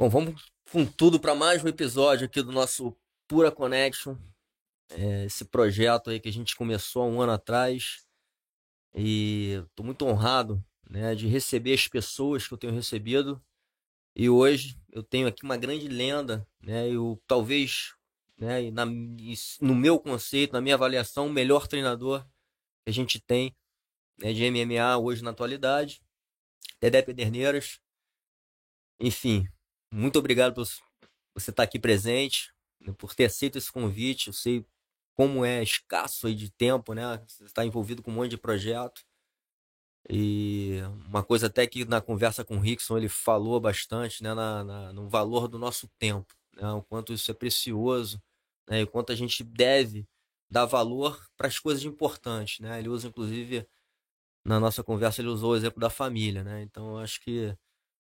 Bom, vamos com tudo para mais um episódio aqui do nosso Pura Connection. É, esse projeto aí que a gente começou há um ano atrás. E estou muito honrado né, de receber as pessoas que eu tenho recebido. E hoje eu tenho aqui uma grande lenda, né? Eu talvez, né, na, no meu conceito, na minha avaliação, o melhor treinador que a gente tem né, de MMA hoje na atualidade. Dedé Pederneiras. Enfim, muito obrigado por você estar aqui presente, né, por ter aceito esse convite. Eu sei como é escasso aí de tempo, né? Você está envolvido com um monte de projeto. E uma coisa até que na conversa com o Rickson ele falou bastante, né, na, na, no valor do nosso tempo, né, o quanto isso é precioso, né, e o quanto a gente deve dar valor para as coisas importantes, né. Ele usa inclusive na nossa conversa ele usou o exemplo da família, né. Então acho que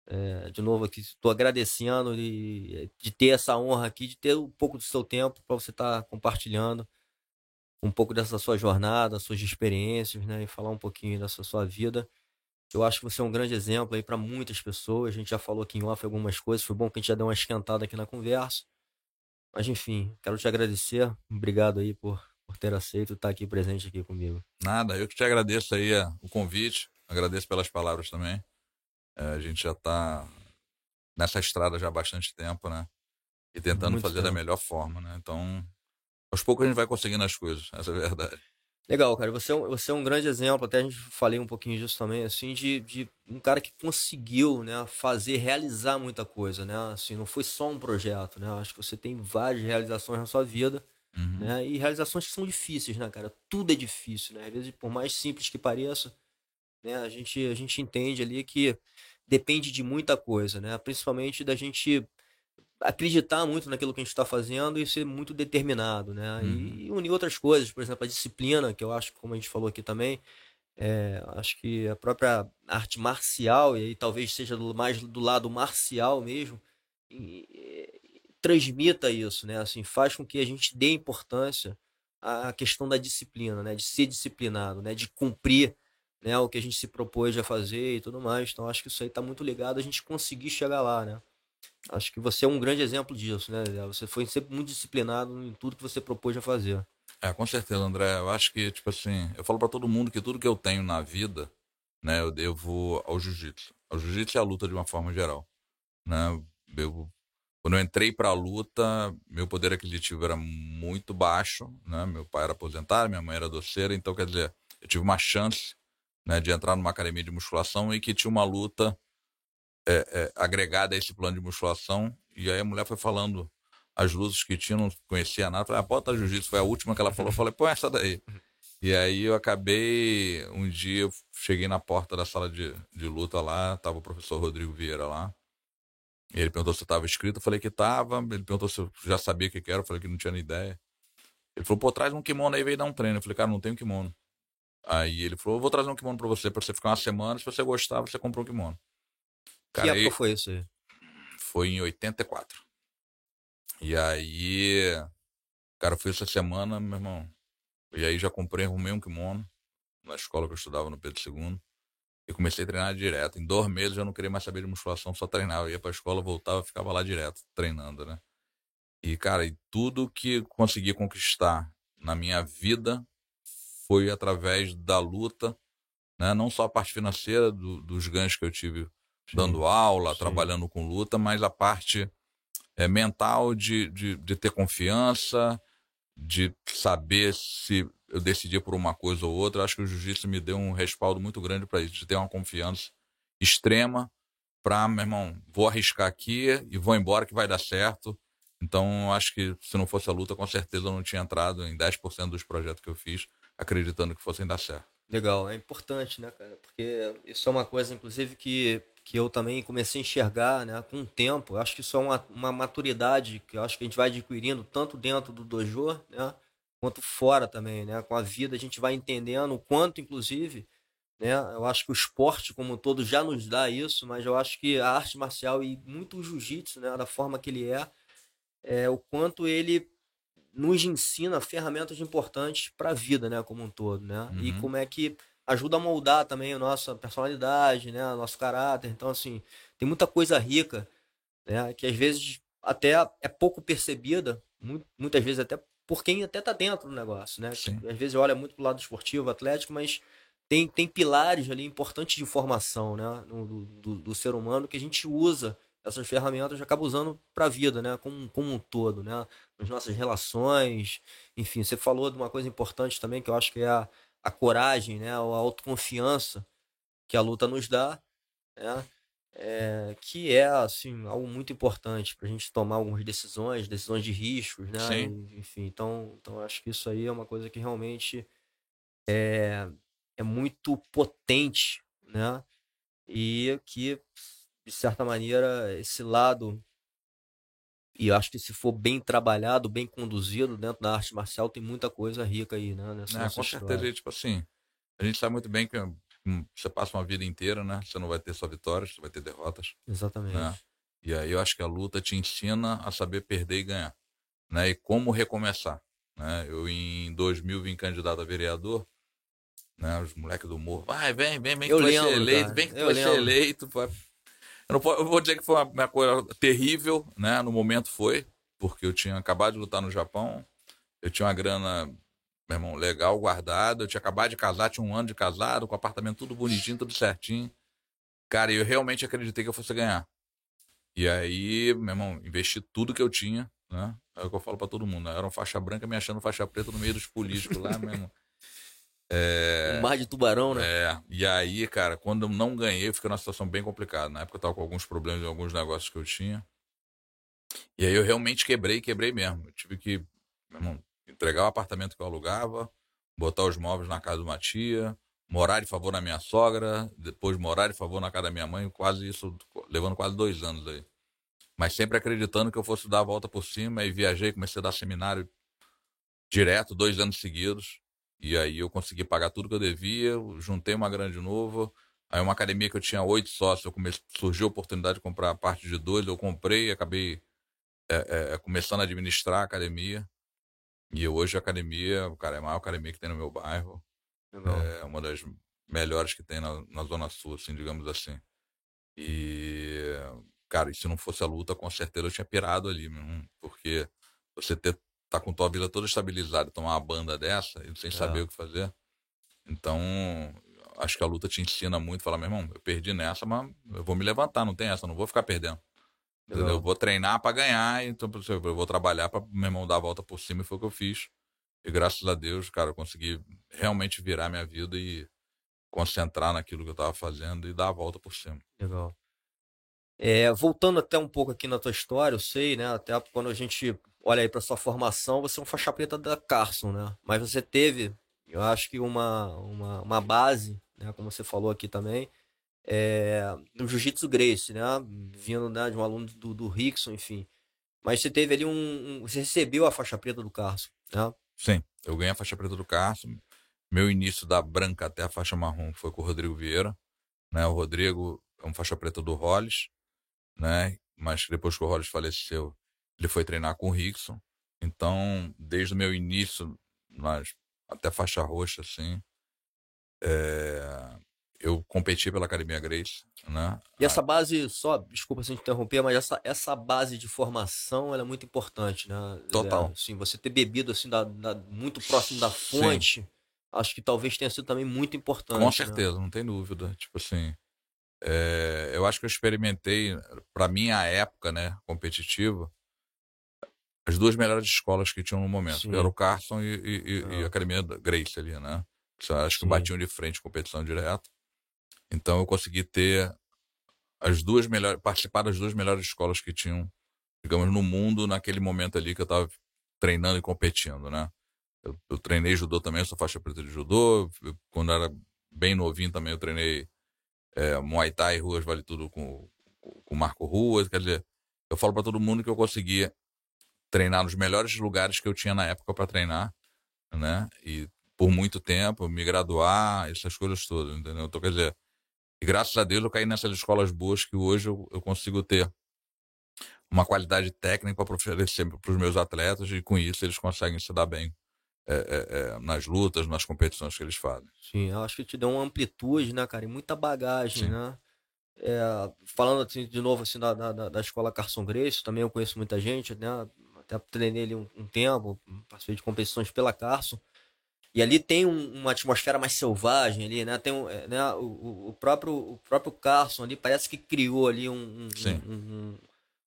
é, de novo aqui, estou agradecendo de, de ter essa honra aqui, de ter um pouco do seu tempo para você estar tá compartilhando um pouco dessa sua jornada, suas experiências, né, e falar um pouquinho dessa sua vida. Eu acho que você é um grande exemplo aí para muitas pessoas. A gente já falou aqui em off algumas coisas, foi bom que a gente já deu uma esquentada aqui na conversa. Mas enfim, quero te agradecer. Obrigado aí por, por ter aceito estar aqui presente aqui comigo. Nada, eu que te agradeço aí o convite, agradeço pelas palavras também. É, a gente já está nessa estrada já há bastante tempo, né? E tentando Muito fazer tempo. da melhor forma, né? Então, aos poucos a gente vai conseguindo as coisas, essa é a verdade. Legal, cara. Você é, um, você é um grande exemplo, até a gente falei um pouquinho disso também, assim, de, de um cara que conseguiu, né, fazer, realizar muita coisa, né? Assim, não foi só um projeto, né? Acho que você tem várias realizações na sua vida, uhum. né? E realizações que são difíceis, né, cara? Tudo é difícil, né? Às vezes, por mais simples que pareça, né, a gente, a gente entende ali que depende de muita coisa, né? Principalmente da gente acreditar muito naquilo que a gente está fazendo e ser muito determinado, né? Uhum. E unir outras coisas, por exemplo, a disciplina, que eu acho, como a gente falou aqui também, é, acho que a própria arte marcial, e aí talvez seja mais do lado marcial mesmo, e, e, transmita isso, né? Assim, faz com que a gente dê importância à questão da disciplina, né? De ser disciplinado, né? De cumprir né, o que a gente se propôs a fazer e tudo mais. Então acho que isso aí está muito ligado a gente conseguir chegar lá, né? Acho que você é um grande exemplo disso, né? Você foi sempre muito disciplinado em tudo que você propôs a fazer. É, com certeza, André. Eu acho que, tipo assim, eu falo para todo mundo que tudo que eu tenho na vida, né, eu devo ao jiu-jitsu. Ao jiu-jitsu e à luta de uma forma geral, né? Eu quando eu entrei para a luta, meu poder aquisitivo era muito baixo, né? Meu pai era aposentado, minha mãe era doceira, então quer dizer, eu tive uma chance né, de entrar numa academia de musculação e que tinha uma luta é, é, agregada a esse plano de musculação. E aí a mulher foi falando as luzes que tinha, não conhecia nada. Falei, a ah, bota jiu-jitsu foi a última que ela falou. Eu falei, pô, essa daí. E aí eu acabei, um dia eu cheguei na porta da sala de, de luta lá, tava o professor Rodrigo Vieira lá. E ele perguntou se eu estava inscrito, eu falei que estava. Ele perguntou se eu já sabia o que era, eu falei que não tinha nem ideia. Ele falou, pô, traz um kimono aí, veio dar um treino. Eu falei, cara, não tenho kimono. Aí ele falou: vou trazer um kimono pra você, pra você ficar uma semana. Se você gostar, você compra um kimono. Cara, que época foi isso aí? Foi em 84. E aí, cara, foi essa semana, meu irmão. E aí já comprei, arrumei um kimono na escola que eu estudava no Pedro II. E comecei a treinar direto. Em dois meses eu não queria mais saber de musculação, só treinava. Eu ia pra escola, voltava, ficava lá direto, treinando, né? E, cara, e tudo que consegui conquistar na minha vida foi através da luta, né? não só a parte financeira do, dos ganhos que eu tive sim, dando aula, sim. trabalhando com luta, mas a parte é, mental de, de, de ter confiança, de saber se eu decidir por uma coisa ou outra. Acho que o jiu-jitsu me deu um respaldo muito grande para isso, de ter uma confiança extrema para, meu irmão, vou arriscar aqui e vou embora que vai dar certo. Então, acho que se não fosse a luta, com certeza eu não tinha entrado em 10% dos projetos que eu fiz acreditando que fossem dar certo. Legal, é importante, né, cara? Porque isso é uma coisa, inclusive, que, que eu também comecei a enxergar, né, com o tempo. Eu acho que isso é uma, uma maturidade que eu acho que a gente vai adquirindo tanto dentro do dojo, né, quanto fora também, né? Com a vida a gente vai entendendo o quanto, inclusive, né? Eu acho que o esporte como um todo já nos dá isso, mas eu acho que a arte marcial e muito o jiu-jitsu, né, da forma que ele é, é o quanto ele nos ensina ferramentas importantes para a vida, né, como um todo, né? Uhum. E como é que ajuda a moldar também a nossa personalidade, né, nosso caráter. Então, assim, tem muita coisa rica né? Que às vezes até é pouco percebida, muitas vezes até por quem até tá dentro do negócio, né? Sim. Às vezes olha muito pro lado esportivo, atlético, mas tem, tem pilares ali importantes de formação, né? Do, do, do ser humano que a gente usa essas ferramentas acaba usando para a vida, né? Como, como um todo, né? Nas nossas relações, enfim. Você falou de uma coisa importante também que eu acho que é a, a coragem, né? A autoconfiança que a luta nos dá, né? É, que é assim algo muito importante para a gente tomar algumas decisões, decisões de riscos, né? Sim. Enfim, então, então acho que isso aí é uma coisa que realmente é, é muito potente, né? E que de certa maneira, esse lado, e acho que se for bem trabalhado, bem conduzido dentro da arte marcial, tem muita coisa rica aí, né? Nessa, é, com certeza, tipo assim, a gente sabe muito bem que hum, você passa uma vida inteira, né? Você não vai ter só vitórias, você vai ter derrotas. Exatamente. Né? E aí eu acho que a luta te ensina a saber perder e ganhar, né? E como recomeçar, né? Eu em 2000 vim candidato a vereador, né? Os moleques do morro, vai, vem, vem, vem que eu tu vai lembro, ser eleito, cara. vem que tu eu vai lembro. ser eleito, vai eu, não, eu vou dizer que foi uma, uma, coisa terrível, né? No momento foi, porque eu tinha acabado de lutar no Japão, eu tinha uma grana, meu irmão, legal guardada, eu tinha acabado de casar, tinha um ano de casado, com o apartamento tudo bonitinho, tudo certinho. Cara, eu realmente acreditei que eu fosse ganhar. E aí, meu irmão, investi tudo que eu tinha, né? É o que eu falo para todo mundo, né? Era uma faixa branca me achando faixa preta no meio dos políticos lá, mesmo. É... Um mar de tubarão, né? É, e aí, cara, quando eu não ganhei, eu fiquei numa situação bem complicada. Na época eu tava com alguns problemas em alguns negócios que eu tinha. E aí eu realmente quebrei, quebrei mesmo. Eu tive que, irmão, entregar o apartamento que eu alugava, botar os móveis na casa de uma tia, morar de favor na minha sogra, depois morar de favor na casa da minha mãe, quase isso, levando quase dois anos aí. Mas sempre acreditando que eu fosse dar a volta por cima, e viajei, comecei a dar seminário direto, dois anos seguidos. E aí eu consegui pagar tudo que eu devia, juntei uma grana de novo. Aí uma academia que eu tinha oito sócios, eu comecei, surgiu a oportunidade de comprar a parte de dois, eu comprei, acabei é, é, começando a administrar a academia. E hoje a academia, cara, é a maior academia que tem no meu bairro. Legal. É uma das melhores que tem na, na Zona Sul, assim, digamos assim. E, cara, e se não fosse a luta, com certeza eu tinha pirado ali, porque você ter tá com tua vida toda estabilizada, tomar uma banda dessa e sem é. saber o que fazer. Então, acho que a luta te ensina muito, falar, meu irmão, eu perdi nessa, mas eu vou me levantar, não tem essa, não vou ficar perdendo. Entendeu? Eu vou treinar para ganhar, então eu vou trabalhar para meu irmão dar a volta por cima e foi o que eu fiz. E graças a Deus, cara, eu consegui realmente virar minha vida e concentrar naquilo que eu tava fazendo e dar a volta por cima. Legal. É, voltando até um pouco aqui na tua história, eu sei, né? Até quando a gente olha aí para sua formação, você é um faixa preta da Carson, né? Mas você teve, eu acho que uma, uma, uma base, né? Como você falou aqui também, é, no Jiu-Jitsu Grace, né? Vindo né, de um aluno do, do Rickson, enfim. Mas você teve ali um, um, Você recebeu a faixa preta do Carson, né? Sim, eu ganhei a faixa preta do Carson. Meu início da branca até a faixa marrom foi com o Rodrigo Vieira. Né? O Rodrigo é um faixa preta do Hollis, né? Mas depois que o Hollis faleceu, ele foi treinar com o Rickson. Então, desde o meu início, nas, até faixa roxa, assim, é, eu competi pela Academia Grace, né? E essa base, só, desculpa se interromper, mas essa, essa base de formação é muito importante, né? Total. É, assim, você ter bebido assim, da, da, muito próximo da fonte, Sim. acho que talvez tenha sido também muito importante. Com né? certeza, né? não tem dúvida. Tipo assim, é, eu acho que eu experimentei, para minha época, né, competitiva, as duas melhores escolas que tinham no momento. Sim. Era o Carson e, e, e, a Academia Grace ali, né? Acho que Sim. batiam de frente competição direta. Então eu consegui ter as duas melhores, participar das duas melhores escolas que tinham, digamos, no mundo naquele momento ali que eu estava treinando e competindo, né? Eu, eu, treinei judô também, eu sou faixa preta de judô. Eu, quando era bem novinho também eu treinei é, Muay Thai, Ruas Vale Tudo com o Marco Ruas. Quer dizer, eu falo para todo mundo que eu conseguia treinar nos melhores lugares que eu tinha na época para treinar, né? E por muito tempo, me graduar, essas coisas todas, entendeu? Então, quer dizer, e graças a Deus eu caí nessas escolas boas que hoje eu, eu consigo ter uma qualidade técnica para oferecer para os meus atletas e com isso eles conseguem se dar bem é, é, é, nas lutas, nas competições que eles fazem. Sim, eu acho que te deu uma amplitude, né, cara? E muita bagagem, Sim. né? é, falando assim, de novo assim, da, da, da escola Carson Grace, também eu conheço muita gente, né? Até treinei ali um, um tempo, participei de competições pela Carson. E ali tem um, uma atmosfera mais selvagem ali, né? Tem um, é, né? O, o, próprio, o próprio Carson ali parece que criou ali um, um, um,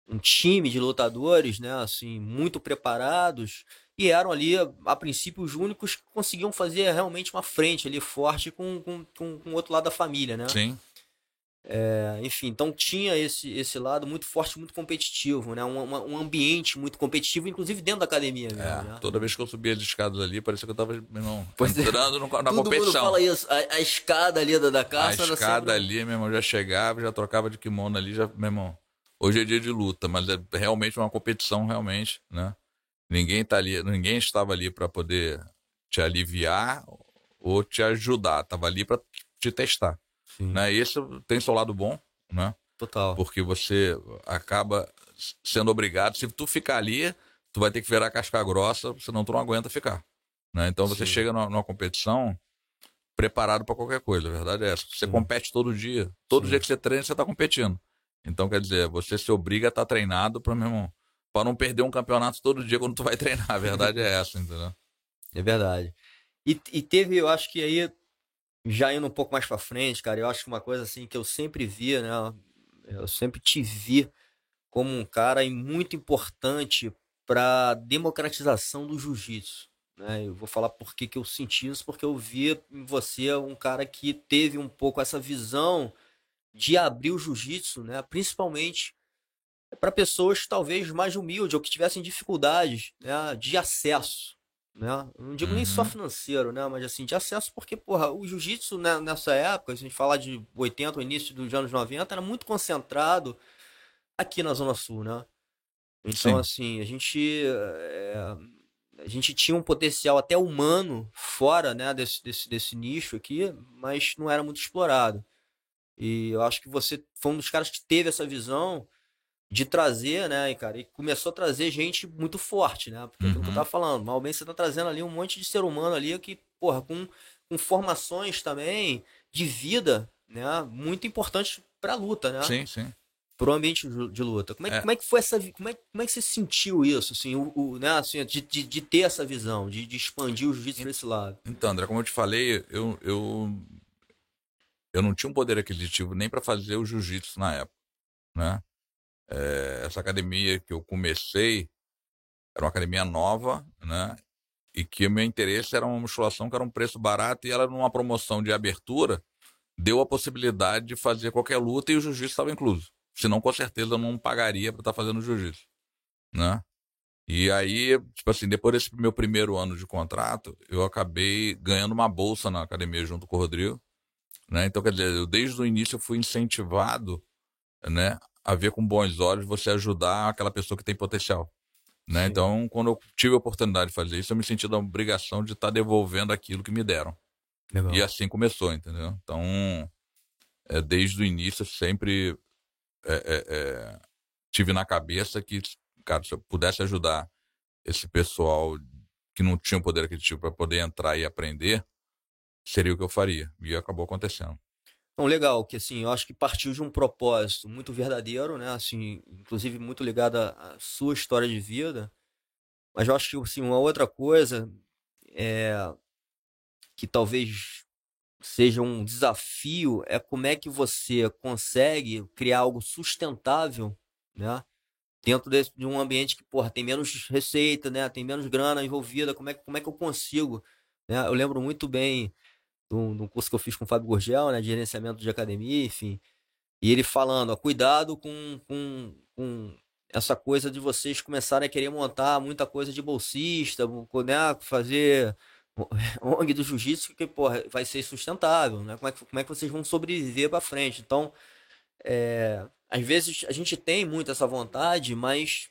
um, time de lutadores, né? Assim, muito preparados e eram ali, a princípio, os únicos que conseguiam fazer realmente uma frente ali forte com, com, com, com o outro lado da família, né? Sim. É, enfim, então tinha esse, esse lado muito forte, muito competitivo, né? Um, um ambiente muito competitivo, inclusive dentro da academia. Mesmo, é, né? Toda vez que eu subia as escadas ali, parecia que eu tava irmão, pois é. entrando é. no, na Todo competição. Mundo fala isso, a, a escada ali da, da casa. A escada sempre... ali, meu irmão, já chegava, já trocava de kimono ali, já, meu irmão. Hoje é dia de luta, mas é realmente uma competição, realmente, né? Ninguém tá ali, ninguém estava ali para poder te aliviar ou te ajudar, tava ali para te testar. Sim. Né? Isso tem seu lado bom, né? Total. Porque você acaba sendo obrigado, se tu ficar ali, tu vai ter que virar casca grossa, senão tu não aguenta ficar. Né? Então você Sim. chega numa, numa, competição preparado para qualquer coisa, a verdade é essa. Você Sim. compete todo dia. Todo dia que você treina, você tá competindo. Então, quer dizer, você se obriga a estar tá treinado para mesmo para não perder um campeonato todo dia quando tu vai treinar. A verdade é essa, entendeu? É verdade. E, e teve, eu acho que aí já indo um pouco mais para frente, cara, eu acho que uma coisa assim que eu sempre via, né? Eu sempre te vi como um cara muito importante para democratização do jiu-jitsu. Né? Eu vou falar por que, que eu senti isso, porque eu vi em você um cara que teve um pouco essa visão de abrir o jiu-jitsu, né? principalmente para pessoas talvez mais humildes ou que tivessem dificuldades né? de acesso. Né? Não digo uhum. nem só uhum. financeiro, né? Mas assim, de acesso, porque, porra, o jiu-jitsu né, nessa época, se a gente falar de 80, o início dos anos 90, era muito concentrado aqui na Zona Sul, né? Então, Sim. assim, a gente. É, a gente tinha um potencial até humano fora né, desse, desse, desse nicho aqui, mas não era muito explorado. E eu acho que você foi um dos caras que teve essa visão de trazer, né, cara, e começou a trazer gente muito forte, né? Porque uhum. que eu uhum. tava falando, mal bem você tá trazendo ali um monte de ser humano ali que, porra, com, com formações também de vida, né, muito importantes pra luta, né? Sim, sim. Pro ambiente de luta. Como é, é. Como é que foi essa. Como é, como é que você sentiu isso, assim, o, o né, assim, de, de, de, ter essa visão, de, de expandir o jiu-jitsu pra esse lado? Então, André, como eu te falei, eu, eu, eu não tinha um poder aquisitivo nem para fazer o jiu-jitsu na época, né? É, essa academia que eu comecei era uma academia nova, né? E que o meu interesse era uma musculação que era um preço barato e ela numa promoção de abertura deu a possibilidade de fazer qualquer luta e o jiu-jitsu estava incluso. Senão, com certeza, eu não pagaria para estar tá fazendo jiu-jitsu, né? E aí, tipo assim, depois desse meu primeiro ano de contrato, eu acabei ganhando uma bolsa na academia junto com o Rodrigo, né? Então, quer dizer, eu, desde o início eu fui incentivado, né, a ver com bons olhos você ajudar aquela pessoa que tem potencial. Né? Então, quando eu tive a oportunidade de fazer isso, eu me senti da obrigação de estar tá devolvendo aquilo que me deram. Legal. E assim começou, entendeu? Então, é, desde o início, sempre é, é, é, tive na cabeça que, cara, se eu pudesse ajudar esse pessoal que não tinha o poder aquisitivo para poder entrar e aprender, seria o que eu faria. E acabou acontecendo. Então, legal, que assim, eu acho que partiu de um propósito muito verdadeiro, né? Assim, inclusive muito ligado à sua história de vida. Mas eu acho que assim, uma outra coisa é que talvez seja um desafio é como é que você consegue criar algo sustentável, né? Dentro desse, de um ambiente que, porra, tem menos receita, né? Tem menos grana envolvida, como é, como é que eu consigo? Né? Eu lembro muito bem de um curso que eu fiz com o Fábio Gurgel, né, de gerenciamento de academia, enfim. E ele falando, ó, cuidado com, com, com essa coisa de vocês começarem a querer montar muita coisa de bolsista, né, fazer ONG do jiu-jitsu que porra, vai ser sustentável, né? Como é que, como é que vocês vão sobreviver para frente? Então, é, às vezes a gente tem muito essa vontade, mas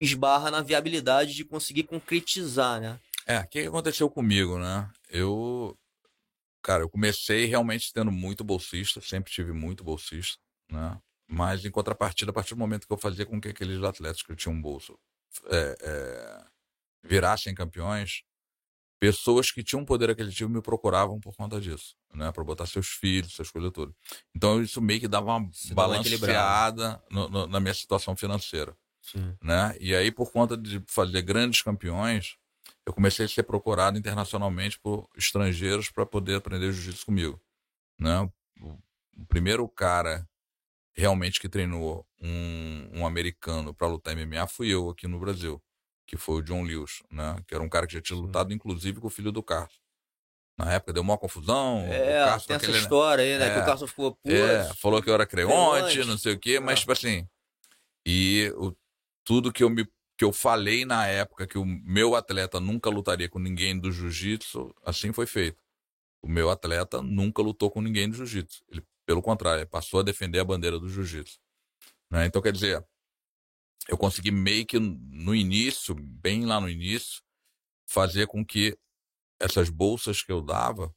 esbarra na viabilidade de conseguir concretizar, né? É, o que aconteceu comigo, né? Eu Cara, eu comecei realmente tendo muito bolsista, sempre tive muito bolsista, né? Mas em contrapartida, a partir do momento que eu fazia com que aqueles atletas que tinham um bolso é, é, virassem campeões, pessoas que tinham poder aquisitivo me procuravam por conta disso, né? Para botar seus filhos, essas coisas todas. Então isso meio que dava uma Se balanceada no, no, na minha situação financeira, Sim. né? E aí por conta de fazer grandes campeões, eu comecei a ser procurado internacionalmente por estrangeiros para poder aprender jiu-jitsu comigo, né? O, primeiro cara realmente que treinou um, um americano para lutar MMA fui eu aqui no Brasil que foi o John Lewis, né? Que era um cara que já tinha lutado, inclusive, com o filho do Carlos. Na época deu uma confusão. É, o tem essa história aí, né? É, que o Carlos ficou puto. É, falou que eu era creonte, não sei o quê, mas, é. tipo assim. E o, tudo que eu me que eu falei na época que o meu atleta nunca lutaria com ninguém do jiu-jitsu, assim foi feito. O meu atleta nunca lutou com ninguém do jiu-jitsu. Ele, pelo contrário, passou a defender a bandeira do jiu-jitsu. Né? Então, quer dizer, eu consegui meio que no início, bem lá no início, fazer com que essas bolsas que eu dava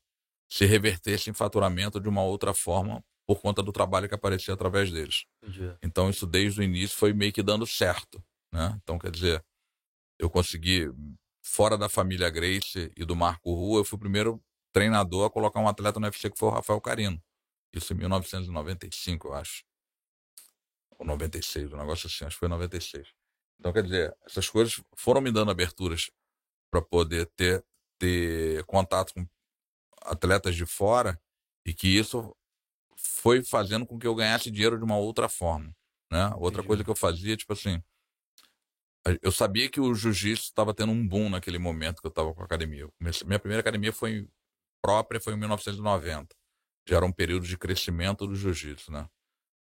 se revertessem em faturamento de uma outra forma por conta do trabalho que aparecia através deles. Entendi. Então isso desde o início foi meio que dando certo, né? Então quer dizer, eu consegui fora da família Grace e do Marco Rua, eu fui o primeiro treinador a colocar um atleta no UFC que foi o Rafael Carino. Isso em 1995, eu acho ou 96, um negócio assim, acho que foi 96. Então, quer dizer, essas coisas foram me dando aberturas para poder ter, ter contato com atletas de fora e que isso foi fazendo com que eu ganhasse dinheiro de uma outra forma. Né? Outra Entendi. coisa que eu fazia, tipo assim, eu sabia que o jiu-jitsu estava tendo um boom naquele momento que eu estava com a academia. Comecei, minha primeira academia foi própria foi em 1990. Já era um período de crescimento do jiu-jitsu, né?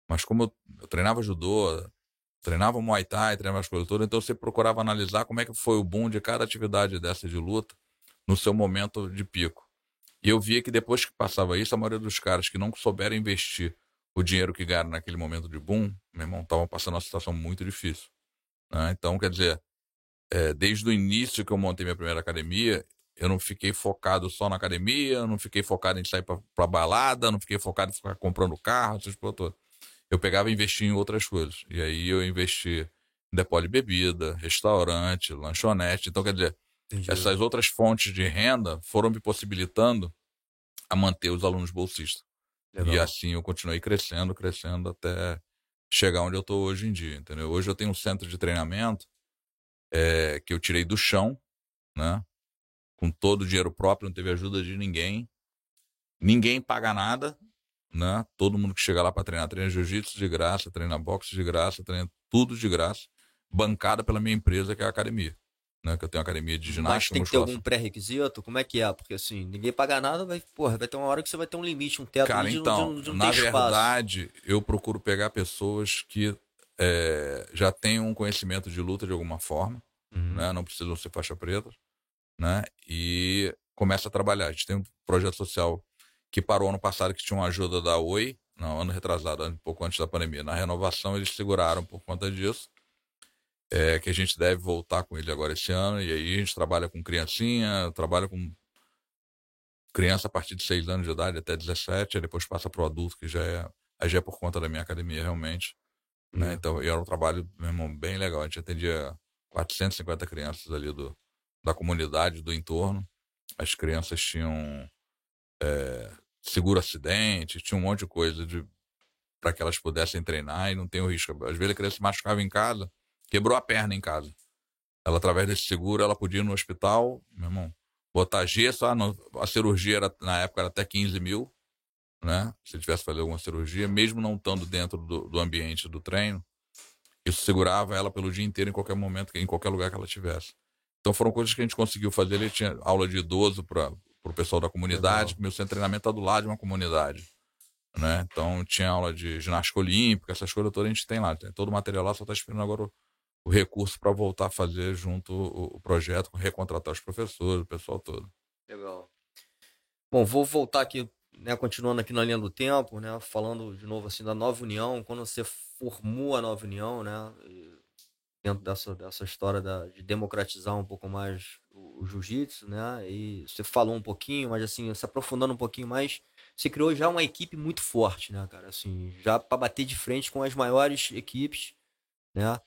Mas como eu, eu treinava judô, treinava muay thai, treinava as coisas todas, então você procurava analisar como é que foi o boom de cada atividade dessa de luta no seu momento de pico. E eu via que depois que passava isso, a maioria dos caras que não souberam investir o dinheiro que ganharam naquele momento de boom, meu irmão, estavam passando uma situação muito difícil. Né? Então, quer dizer, é, desde o início que eu montei minha primeira academia, eu não fiquei focado só na academia, não fiquei focado em sair para balada, não fiquei focado em ficar comprando carro, essas coisas todas eu pegava e investia em outras coisas. E aí eu investi em depósito de bebida, restaurante, lanchonete. Então, quer dizer, Entendi. essas outras fontes de renda foram me possibilitando a manter os alunos bolsistas. Legal. E assim eu continuei crescendo, crescendo até chegar onde eu estou hoje em dia, entendeu? Hoje eu tenho um centro de treinamento é, que eu tirei do chão, né? Com todo o dinheiro próprio, não teve ajuda de ninguém. Ninguém paga nada, né? Todo mundo que chega lá para treinar, treina jiu-jitsu de graça, treina boxe de graça, treina tudo de graça, bancada pela minha empresa, que é a academia. Né, que eu tenho uma academia de ginástica. Mas tem que ter algum pré-requisito? Como é que é? Porque assim, ninguém paga nada, vai, porra, vai ter uma hora que você vai ter um limite, um teto Cara, de, então, de, de, na verdade, eu procuro pegar pessoas que é, já tenham um conhecimento de luta de alguma forma, uhum. né? Não precisam ser faixa preta, né? E começa a trabalhar. A gente tem um projeto social que parou ano passado, que tinha uma ajuda da Oi, não, ano retrasado, um pouco antes da pandemia. Na renovação eles seguraram por conta disso, é, que a gente deve voltar com ele agora esse ano, e aí a gente trabalha com criancinha, trabalha com criança a partir de 6 anos de idade até 17, aí depois passa para o adulto, que já é, aí já é por conta da minha academia realmente. Né? Uhum. Então, e era um trabalho, meu irmão, bem legal. A gente atendia 450 crianças ali do, da comunidade, do entorno. As crianças tinham é, seguro acidente, tinha um monte de coisa de para que elas pudessem treinar e não ter o risco. Às vezes a criança se machucava em casa, quebrou a perna em casa. Ela, através desse seguro, ela podia ir no hospital, meu irmão, botar gesso. Ah, não, a cirurgia era, na época era até 15 mil, né? Se tivesse fazer alguma cirurgia, mesmo não estando dentro do, do ambiente do treino, isso segurava ela pelo dia inteiro, em qualquer momento, em qualquer lugar que ela tivesse. Então foram coisas que a gente conseguiu fazer. Ele tinha aula de idoso para o pessoal da comunidade. Meu centro de treinamento está do lado de uma comunidade. Né? Então tinha aula de ginástica olímpica, essas coisas todas a gente tem lá. Tem todo o material lá, só está esperando agora o, o recurso para voltar a fazer junto o, projeto, recontratar os professores, o pessoal todo. Legal. Bom, vou voltar aqui, né, continuando aqui na linha do tempo, né, falando de novo assim da Nova União, quando você formou a Nova União, né, dentro dessa, dessa história da, de democratizar um pouco mais o, o jiu-jitsu, né? E você falou um pouquinho, mas assim, se aprofundando um pouquinho mais, você criou já uma equipe muito forte, né, cara? Assim, já para bater de frente com as maiores equipes, né?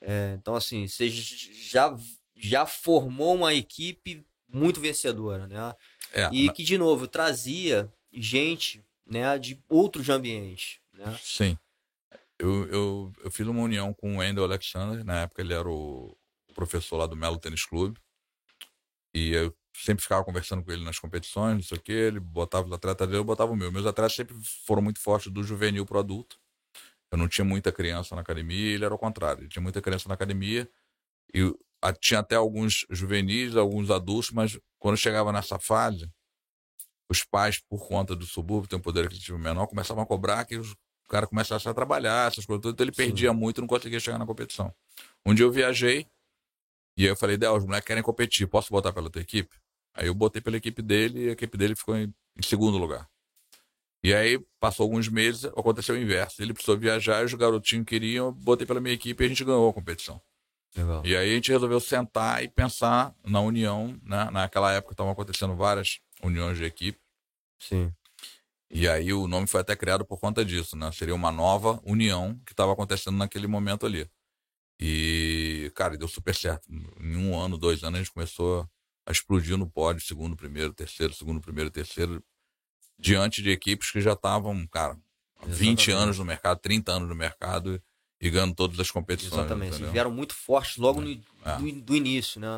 É, então, assim, você já, já formou uma equipe muito vencedora, né? É, E na- que, de novo, trazia gente né, de outros ambientes. Né? Sim. Eu, eu, eu fiz uma união com o Wendel Alexander, na época ele era o professor lá do Melo Tênis Clube. E eu sempre ficava conversando com ele nas competições, não sei o que, ele botava os atletas dele, eu botava o meu. Meus atletas sempre foram muito fortes do juvenil pro adulto. Eu não tinha muita criança na academia, ele era o contrário. Ele tinha muita criança na academia e tinha até alguns juvenis, alguns adultos, mas quando chegava nessa fase, os pais, por conta do subúrbio, tem um poder aquisitivo menor, começavam a cobrar que os caras começassem a trabalhar, essas coisas todas, então ele Sim. perdia muito e não conseguia chegar na competição. Um dia eu viajei e aí eu falei, Del, os moleques querem competir, posso botar pela tua equipe? Aí eu botei pela equipe dele e a equipe dele ficou em, em segundo lugar. E aí, passou alguns meses, aconteceu o inverso. Ele precisou viajar, os garotinhos queriam, botei pela minha equipe e a gente ganhou a competição. Legal. E aí a gente resolveu sentar e pensar na união, né? Naquela época estavam acontecendo várias uniões de equipe. Sim. E aí o nome foi até criado por conta disso, né? Seria uma nova união que estava acontecendo naquele momento ali. E, cara, deu super certo. Em um ano, dois anos, a gente começou a explodir no pódio, segundo, primeiro, terceiro, segundo, primeiro, terceiro, diante de equipes que já estavam, cara, há 20 Exatamente. anos no mercado, 30 anos no mercado e ganhando todas as competições. Exatamente. entendeu? Vieram muito fortes logo no, É. do, do início, né?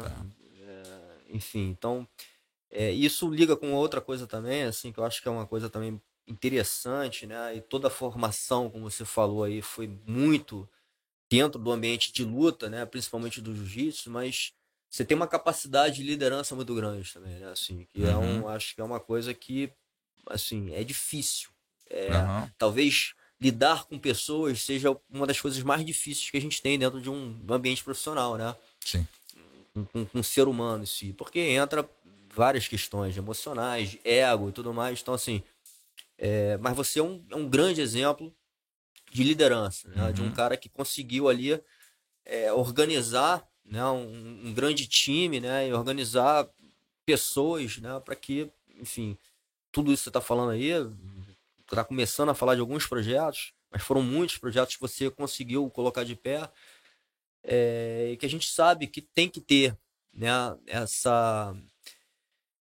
É, enfim, então é, isso liga com outra coisa também, assim, que eu acho que é uma coisa também interessante, né? E toda a formação, como você falou aí, foi muito dentro do ambiente de luta, né? Principalmente do jiu-jitsu, mas você tem uma capacidade de liderança muito grande também, né? Assim, que é um, acho que é uma coisa que, assim, é difícil. É, Aham. talvez lidar com pessoas seja uma das coisas mais difíceis que a gente tem dentro de um ambiente profissional, né? Sim. Com, com, com o ser humano em si. Porque entra várias questões emocionais, ego e tudo mais. Então, assim, é, mas você é um, é um grande exemplo de liderança, né? De um Uhum. cara que conseguiu ali é, organizar né? um, um grande time, né? E organizar pessoas, né? Para que, enfim, tudo isso que você está falando aí, está começando a falar de alguns projetos, mas foram muitos projetos que você conseguiu colocar de pé, é, e que a gente sabe que tem que ter né, essa,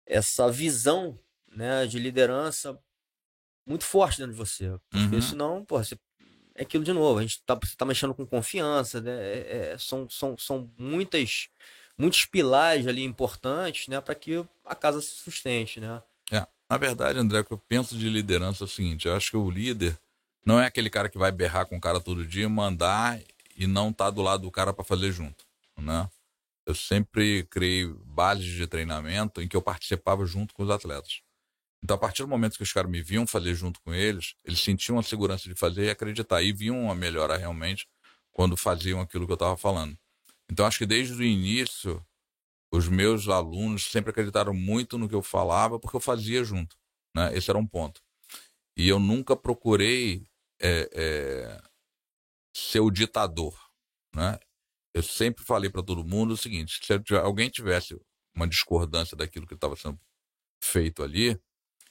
essa visão né, de liderança muito forte dentro de você. Porque Uhum. senão, porra, você, é aquilo de novo, a gente tá, você tá mexendo com confiança, né? é- é- são, são, são muitas, muitos pilares ali importantes né, para que a casa se sustente. Né? Na verdade, André, o que eu penso de liderança é o seguinte: eu acho que o líder não é aquele cara que vai berrar com o cara todo dia, mandar e não tá do lado do cara para fazer junto, né? Eu sempre criei bases de treinamento em que eu participava junto com os atletas. Então, a partir do momento que os caras me viam fazer junto com eles, eles sentiam a segurança de fazer e acreditar. E viam uma melhora realmente quando faziam aquilo que eu estava falando. Então, acho que desde o início, os meus alunos sempre acreditaram muito no que eu falava, porque eu fazia junto. Né? Esse era um ponto. E eu nunca procurei é, é, ser o ditador. Né? Eu sempre falei para todo mundo o seguinte: se alguém tivesse uma discordância daquilo que estava sendo feito ali,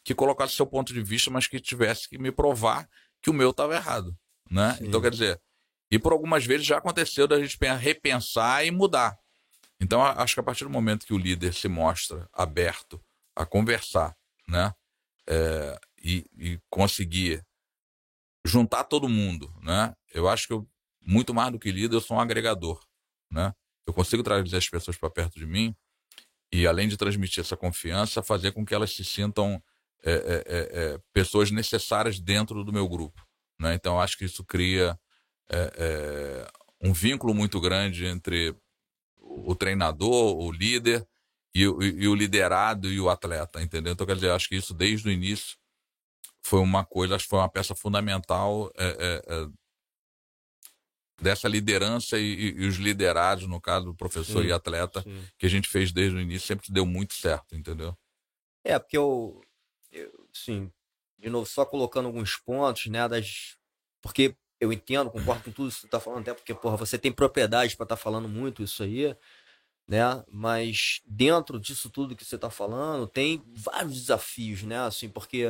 que colocasse seu ponto de vista, mas que tivesse que me provar que o meu estava errado. Né? Sim. Então, quer dizer, e por algumas vezes já aconteceu da gente pen- repensar e mudar. Então, acho que a partir do momento que o líder se mostra aberto a conversar, né? É, e, e conseguir juntar todo mundo, né? Eu acho que eu, muito mais do que líder, eu sou um agregador, né? Eu consigo trazer as pessoas para perto de mim e, além de transmitir essa confiança, fazer com que elas se sintam é, é, é, é, pessoas necessárias dentro do meu grupo, né? Então, acho que isso cria é, um vínculo muito grande entre o treinador, o líder e, o- e o liderado e o atleta, entendeu? Então, quer dizer, acho que isso desde o início foi uma coisa, acho que foi uma peça fundamental é, é, é, dessa liderança e, e- e os liderados, no caso, o professor Sim, e atleta, Sim. que a gente fez desde o início, sempre deu muito certo, entendeu? É, porque eu, eu, sim, de novo, só colocando alguns pontos, né, das... Porque eu entendo, concordo com tudo que você tá falando, até porque, porra, você tem propriedade para estar falando muito isso aí, né, mas dentro disso tudo que você tá falando, tem vários desafios, né, assim, porque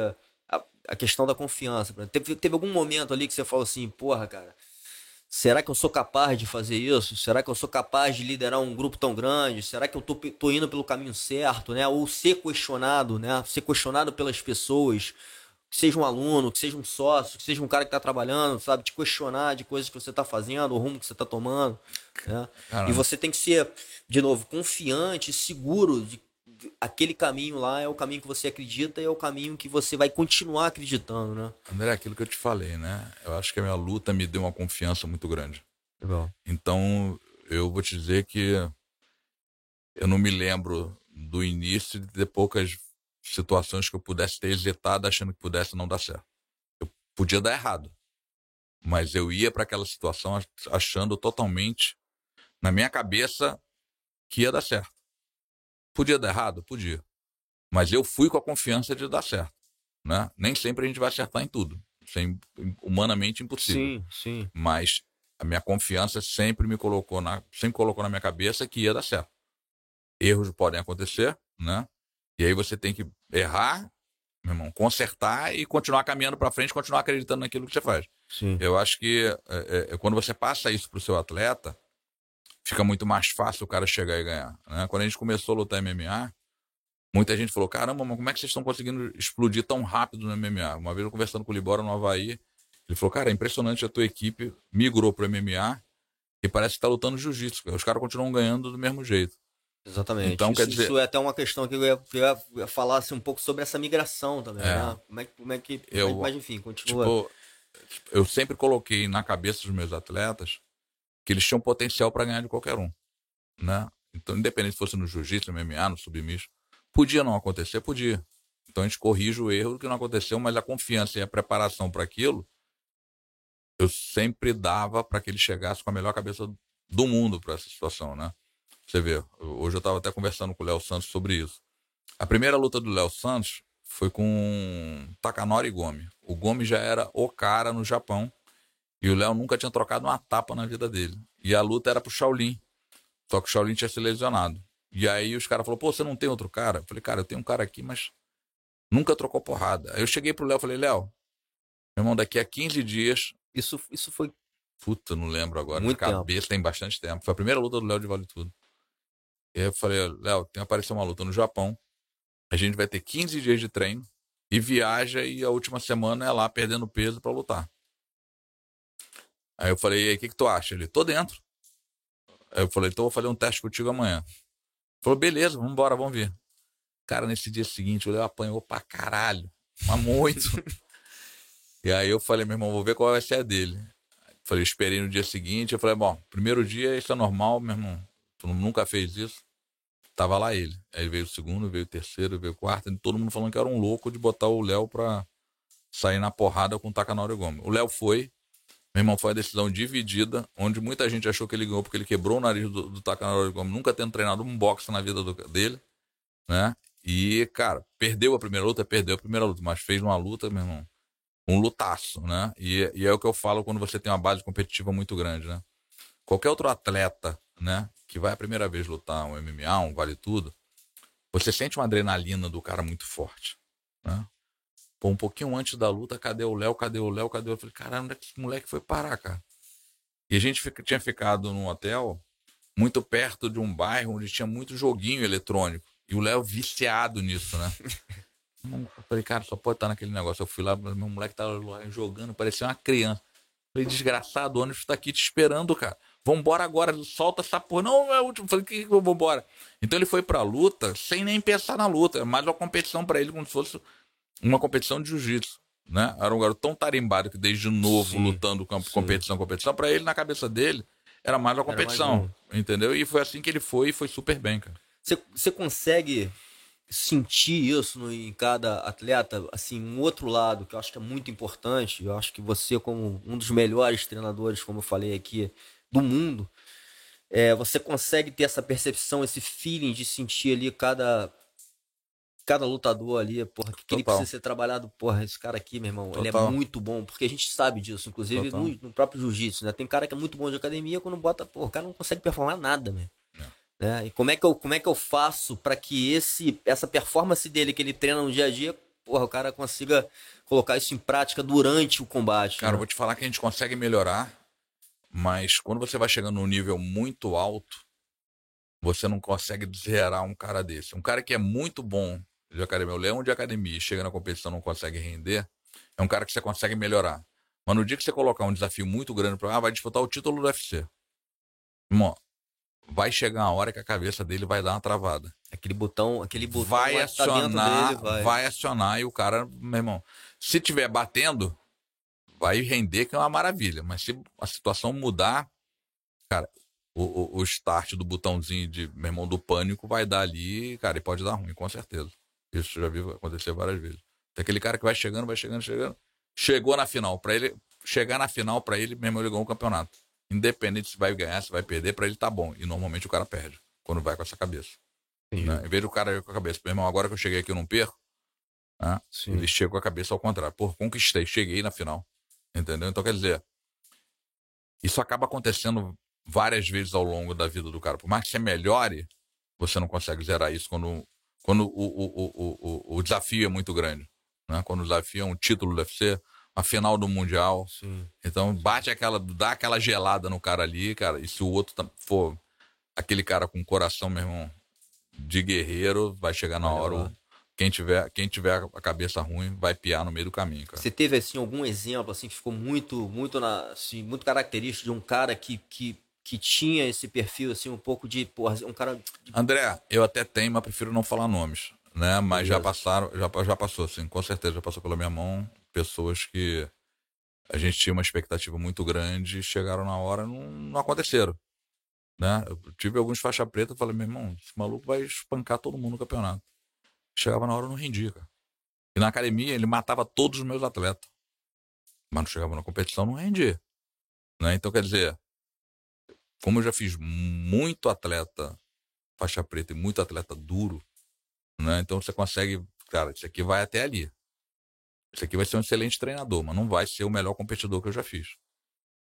a, a questão da confiança, teve, teve algum momento ali que você falou assim, porra, cara, Será que eu sou capaz de fazer isso? Será que eu sou capaz de liderar um grupo tão grande? Será que eu tô, tô indo pelo caminho certo, né? Ou ser questionado, né? Ser questionado pelas pessoas, que seja um aluno, que seja um sócio, que seja um cara que está trabalhando, sabe? Te questionar de coisas que você está fazendo, o rumo que você está tomando, né? E você tem que ser, de novo, confiante, seguro de aquele caminho lá é o caminho que você acredita e é o caminho que você vai continuar acreditando, né? André, é aquilo que eu te falei, né? Eu acho que a minha luta me deu uma confiança muito grande. Legal. Então, eu vou te dizer que eu não me lembro do início de ter poucas situações que eu pudesse ter hesitado achando que pudesse não dar certo. Eu podia dar errado. Mas eu ia para aquela situação achando totalmente na minha cabeça que ia dar certo. Podia dar errado? Podia. Mas eu fui com a confiança de dar certo. Né? Nem sempre a gente vai acertar em tudo. Isso é humanamente impossível. Sim, sim. Mas a minha confiança sempre me colocou na, sempre colocou na minha cabeça que ia dar certo. Erros podem acontecer, né? E aí você tem que errar, meu irmão, consertar e continuar caminhando para frente, continuar acreditando naquilo que você faz. Sim. Eu acho que é, é, quando você passa isso para o seu atleta, fica muito mais fácil o cara chegar e ganhar. Né? Quando a gente começou a lutar MMA, muita gente falou: caramba, mas como é que vocês estão conseguindo explodir tão rápido no MMA? Uma vez eu conversando com o Libora no Havaí, ele falou: cara, é impressionante a tua equipe migrou para MMA e parece que está lutando jiu-jitsu. Os caras continuam ganhando do mesmo jeito. Exatamente. Então, isso, quer dizer... isso é até uma questão que eu ia, eu ia falar assim, um pouco sobre essa migração também, é. né? Como é, como é que. Eu, é mas enfim, continua. Tipo, eu sempre coloquei na cabeça dos meus atletas que eles tinham potencial para ganhar de qualquer um. Né? Então, independente se fosse no jiu-jitsu, no MMA, no submisso, podia não acontecer, podia. Então a gente corrige o erro que não aconteceu, mas a confiança e a preparação para aquilo, eu sempre dava para que ele chegasse com a melhor cabeça do mundo para essa situação, né? Você vê, hoje eu estava até conversando com o Léo Santos sobre isso. A primeira luta do Léo Santos foi com Takanori Gomes. O Gomes já era o cara no Japão e o Léo nunca tinha trocado uma tapa na vida dele. E a luta era pro Shaolin. Só que o Shaolin tinha se lesionado. E aí os caras falaram, pô, você não tem outro cara? Eu falei, cara, eu tenho um cara aqui, mas nunca trocou porrada. Aí eu cheguei pro Léo e falei, Léo, meu irmão, daqui a 15 dias. Isso, isso foi. Puta, não lembro agora. Muito de cabeça, tempo. tem bastante tempo. Foi a primeira luta do Léo de Vale Tudo. E aí eu falei, Léo, tem apareceu uma luta no Japão. A gente vai ter 15 dias de treino e viaja e a última semana é lá perdendo peso para lutar. Aí eu falei, e aí, o que, que tu acha? Ele, tô dentro. Aí eu falei, então eu vou fazer um teste contigo amanhã. Ele falou, beleza, vamos embora, vamos ver. Cara, nesse dia seguinte, o Léo apanhou pra caralho. Mas muito. e aí eu falei, meu irmão, vou ver qual vai ser a dele. Falei, esperei no dia seguinte. Eu falei, bom, primeiro dia isso é normal, meu irmão. Tu nunca fez isso. Tava lá ele. Aí veio o segundo, veio o terceiro, veio o quarto. Todo mundo falando que era um louco de botar o Léo pra sair na porrada com o Takanori Gomes. O Léo foi, meu irmão, foi uma decisão dividida, onde muita gente achou que ele ganhou porque ele quebrou o nariz do, do Takanori Gomes, nunca tendo treinado um boxe na vida do, dele, né? E, cara, perdeu a primeira luta, perdeu a primeira luta, mas fez uma luta, meu irmão, um lutaço, né? E, e é o que eu falo quando você tem uma base competitiva muito grande, né? Qualquer outro atleta, né, que vai a primeira vez lutar um MMA, um vale tudo, você sente uma adrenalina do cara muito forte, né? Pô, um pouquinho antes da luta, cadê o Léo? Cadê o Léo? Cadê o? Eu falei, caramba, onde é que esse moleque foi parar, cara? E a gente tinha ficado num hotel muito perto de um bairro onde tinha muito joguinho eletrônico. E o Léo viciado nisso, né? Eu falei, cara, só pode estar naquele negócio. Eu fui lá, meu moleque tava jogando, parecia uma criança. Falei, desgraçado, o ônibus tá aqui te esperando, cara. Vambora agora, solta essa porra. Não, é o último. Falei, que vambora? Então ele foi pra luta sem nem pensar na luta. É mais uma competição para ele, como se fosse uma competição de jiu-jitsu. Né? Era um garoto tão tarimbado que desde novo sim, lutando campo, competição, competição, para ele na cabeça dele era mais uma competição, mais um. entendeu? E foi assim que ele foi e foi super bem, cara. Você consegue sentir isso no, em cada atleta, assim, um outro lado que eu acho que é muito importante, eu acho que você como um dos melhores treinadores, como eu falei aqui, do mundo, é, você consegue ter essa percepção, esse feeling de sentir ali cada cada lutador ali, porra, que, que ele precisa ser trabalhado, porra, esse cara aqui, meu irmão, Total. ele é muito bom, porque a gente sabe disso, inclusive no, no, próprio jiu-jitsu, né? Tem cara que é muito bom de academia, quando bota, porra, o cara não consegue performar nada, meu. Né? E como é que eu, como é que eu faço para que esse essa performance dele que ele treina no dia a dia, porra, o cara consiga colocar isso em prática durante o combate? Cara, né? eu vou te falar que a gente consegue melhorar, Mas quando você vai chegando num nível muito alto, você não consegue zerar um cara desse. Um cara que é muito bom de academia, o leão de academia, chega na competição não consegue render, é um cara que você consegue melhorar. Mas no dia que você colocar um desafio muito grande para ah, vai disputar o título do UFC. Irmão, vai chegar uma hora que a cabeça dele vai dar uma travada. Aquele botão, aquele botão vai acionar, dele, vai. vai acionar e o cara, meu irmão, se tiver batendo, vai render que é uma maravilha. Mas se a situação mudar, cara, o, o, o start do botãozinho de, meu irmão, do pânico vai dar ali, cara, e pode dar ruim, com certeza. Isso já vi acontecer várias vezes. Tem aquele cara que vai chegando, vai chegando, chegando. Chegou na final. Para ele chegar na final, para ele mesmo ele ganhou o campeonato. Independente se vai ganhar, se vai perder, para ele tá bom. E normalmente o cara perde quando vai com essa cabeça. Né? Em vez do cara ir com a cabeça, meu irmão, agora que eu cheguei aqui eu não perco. Né? Ele chega com a cabeça ao contrário. Pô, conquistei, cheguei na final. Entendeu? Então quer dizer, isso acaba acontecendo várias vezes ao longo da vida do cara. Por mais que você melhore, você não consegue zerar isso quando, quando o, o, o, o, o desafio é muito grande. Né? Quando o desafio é um título do UFC, a final do Mundial. Sim. Então bate aquela, dá aquela gelada no cara ali, cara. E se o outro for aquele cara com coração, meu irmão, de guerreiro, vai chegar na hora. Quem tiver, quem tiver a cabeça ruim vai piar no meio do caminho, cara. Você teve assim algum exemplo assim que ficou muito, muito na, assim, muito característico de um cara que, que, que tinha esse perfil assim um pouco de, porra, um cara de... André, eu até tenho, mas prefiro não falar nomes, né? Mas Beleza. já passaram, já já passou assim, com certeza já passou pela minha mão pessoas que a gente tinha uma expectativa muito grande, chegaram na hora não, não aconteceram. Né? Eu tive alguns faixa preta, falei, meu irmão, esse maluco vai espancar todo mundo no campeonato. Chegava na hora, não rendia, cara. E na academia ele matava todos os meus atletas. Mas não chegava na competição, não rendia. Né? Então, quer dizer, como eu já fiz muito atleta faixa preta e muito atleta duro, né? Então você consegue, cara, isso aqui vai até ali. Isso aqui vai ser um excelente treinador, mas não vai ser o melhor competidor que eu já fiz.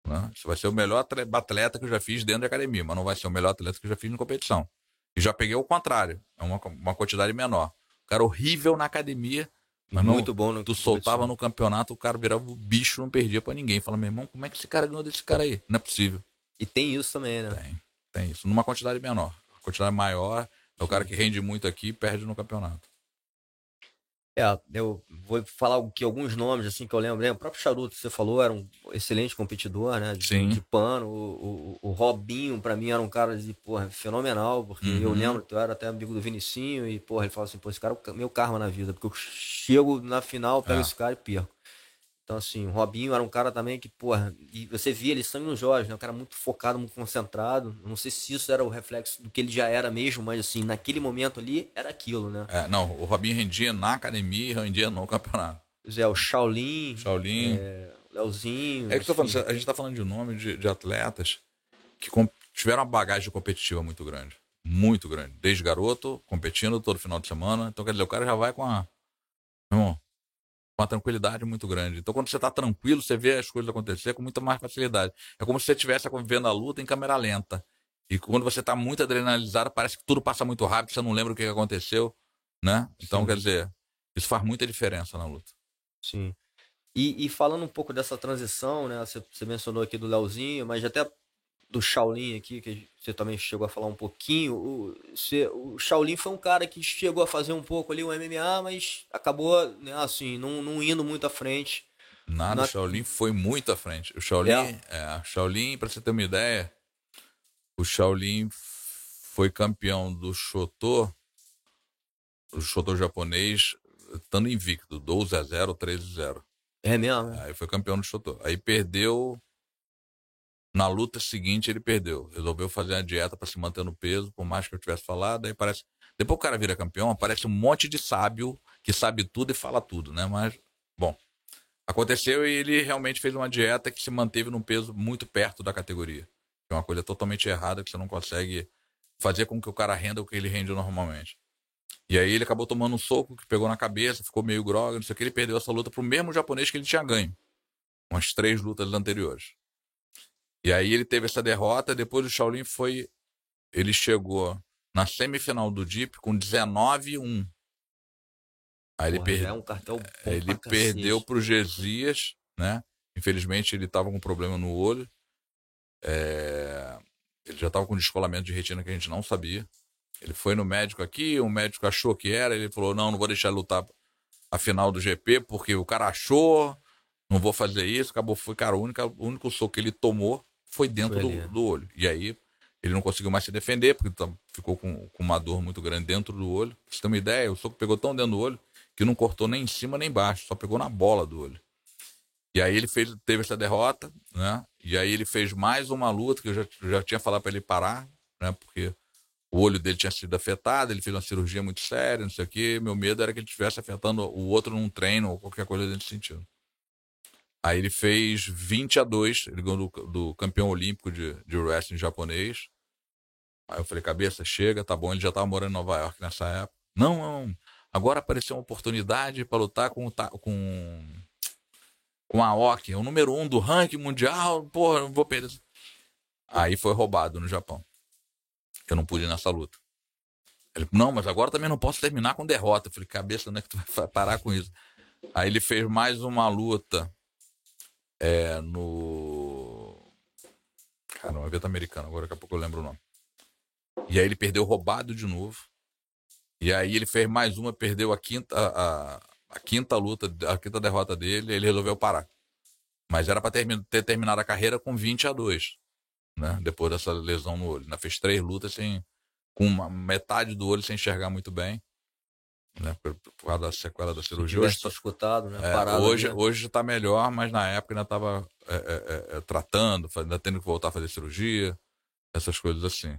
Né? Isso vai ser o melhor atleta que eu já fiz dentro da academia, mas não vai ser o melhor atleta que eu já fiz na competição. E já peguei o contrário, é uma, uma quantidade menor. O cara horrível na academia, mas muito não, bom. No tu soltava no campeonato, o cara virava o bicho, não perdia para ninguém. Fala, meu irmão, como é que esse cara ganhou desse cara aí? Não é possível. E tem isso também, né? Tem, tem isso. Numa quantidade menor. A quantidade maior é o cara que rende muito aqui e perde no campeonato. É, eu vou falar que alguns nomes assim que eu lembro. Né? O próprio Charuto, você falou, era um excelente competidor, né? De, Sim. de pano. O, o, o Robinho, para mim, era um cara de, porra, fenomenal, porque uhum. eu lembro que eu era até amigo do Vinicinho e, porra, ele falou assim, pô, esse cara é o meu karma na vida, porque eu chego na final, pego é. esse cara e perco. Então, assim, o Robinho era um cara também que, porra, e você via ele sangue nos Jorge, né? Um cara muito focado, muito concentrado. Não sei se isso era o reflexo do que ele já era mesmo, mas, assim, naquele momento ali era aquilo, né? É, não, o Robinho rendia na academia e rendia no campeonato. Zé, o Shaolin. Shaolin. É, Leozinho. É que eu tô falando, a gente tá falando de nome de, de atletas que tiveram uma bagagem competitiva muito grande. Muito grande. Desde garoto, competindo todo final de semana. Então, quer dizer, o cara já vai com a. Irmão, uma tranquilidade muito grande. Então, quando você está tranquilo, você vê as coisas acontecer com muita mais facilidade. É como se você estivesse vendo a luta em câmera lenta. E quando você está muito adrenalizado, parece que tudo passa muito rápido, você não lembra o que aconteceu, né? Então, Sim. quer dizer, isso faz muita diferença na luta. Sim. E, e falando um pouco dessa transição, né? Você, você mencionou aqui do Leozinho, mas até do Shaolin aqui, que você também chegou a falar um pouquinho. O, você, o Shaolin foi um cara que chegou a fazer um pouco ali o MMA, mas acabou, né, assim, não, não indo muito à frente. Nada, Na... o Shaolin foi muito à frente. O Shaolin, é. É, Shaolin, pra você ter uma ideia, o Shaolin foi campeão do Shoto, o Shoto japonês, estando invicto, 12 a 0, 13 a 0. É mesmo? Aí foi campeão do Shoto. Aí perdeu na luta seguinte ele perdeu. Resolveu fazer uma dieta para se manter no peso, por mais que eu tivesse falado. Aí parece. Depois o cara vira campeão, aparece um monte de sábio que sabe tudo e fala tudo, né? Mas, bom. Aconteceu e ele realmente fez uma dieta que se manteve num peso muito perto da categoria. É uma coisa totalmente errada que você não consegue fazer com que o cara renda o que ele rende normalmente. E aí ele acabou tomando um soco que pegou na cabeça, ficou meio grogue, não sei o que, ele perdeu essa luta pro mesmo japonês que ele tinha ganho. Umas três lutas anteriores. E aí ele teve essa derrota, depois o Shaolin foi. Ele chegou na semifinal do DIP com 19-1. Aí Porra, ele, per... é um cartel ele perdeu pro Gesias, né? Infelizmente ele tava com um problema no olho. É, ele já estava com descolamento de retina que a gente não sabia. Ele foi no médico aqui, o médico achou que era, ele falou: não, não vou deixar ele lutar a final do GP, porque o cara achou, não vou fazer isso. Acabou, foi, cara, o único, o único soco que ele tomou foi dentro foi do, do, olho. E aí ele não conseguiu mais se defender, porque ficou com, com, uma dor muito grande dentro do olho. Pra você ter uma ideia, o soco pegou tão dentro do olho que não cortou nem em cima nem embaixo, só pegou na bola do olho. E aí ele fez, teve essa derrota, né? E aí ele fez mais uma luta que eu já, já tinha falado para ele parar, né? Porque o olho dele tinha sido afetado, ele fez uma cirurgia muito séria, não sei o quê. Meu medo era que ele estivesse afetando o outro num treino ou qualquer coisa desse sentido. Aí ele fez 20 a 2, ele ganhou do, do campeão olímpico de, de wrestling japonês. Aí eu falei, cabeça, chega, tá bom. Ele já estava morando em Nova York nessa época. Não, não. Agora apareceu uma oportunidade para lutar com, com, com a Oki, o número um do ranking mundial. Porra, não vou perder. Aí foi roubado no Japão. Eu não pude ir nessa luta. Ele, não, mas agora também não posso terminar com derrota. Eu falei, cabeça, não é que tu vai parar com isso. Aí ele fez mais uma luta é, no. Cara, uma evento americano, agora daqui a pouco eu lembro o nome. E aí ele perdeu roubado de novo. E aí ele fez mais uma, perdeu a quinta, a, a quinta luta, a quinta derrota dele, ele resolveu parar. Mas era para ter, ter terminado a carreira com 20 a 2, né? Depois dessa lesão no olho. Ainda fez três lutas sem, com uma, metade do olho sem enxergar muito bem né? Por, causa da sequela da cirurgia. Hoje está escutado, né? É, hoje, hoje está melhor, mas na época ainda estava é, é, é, tratando, ainda tendo que voltar a fazer cirurgia, essas coisas assim.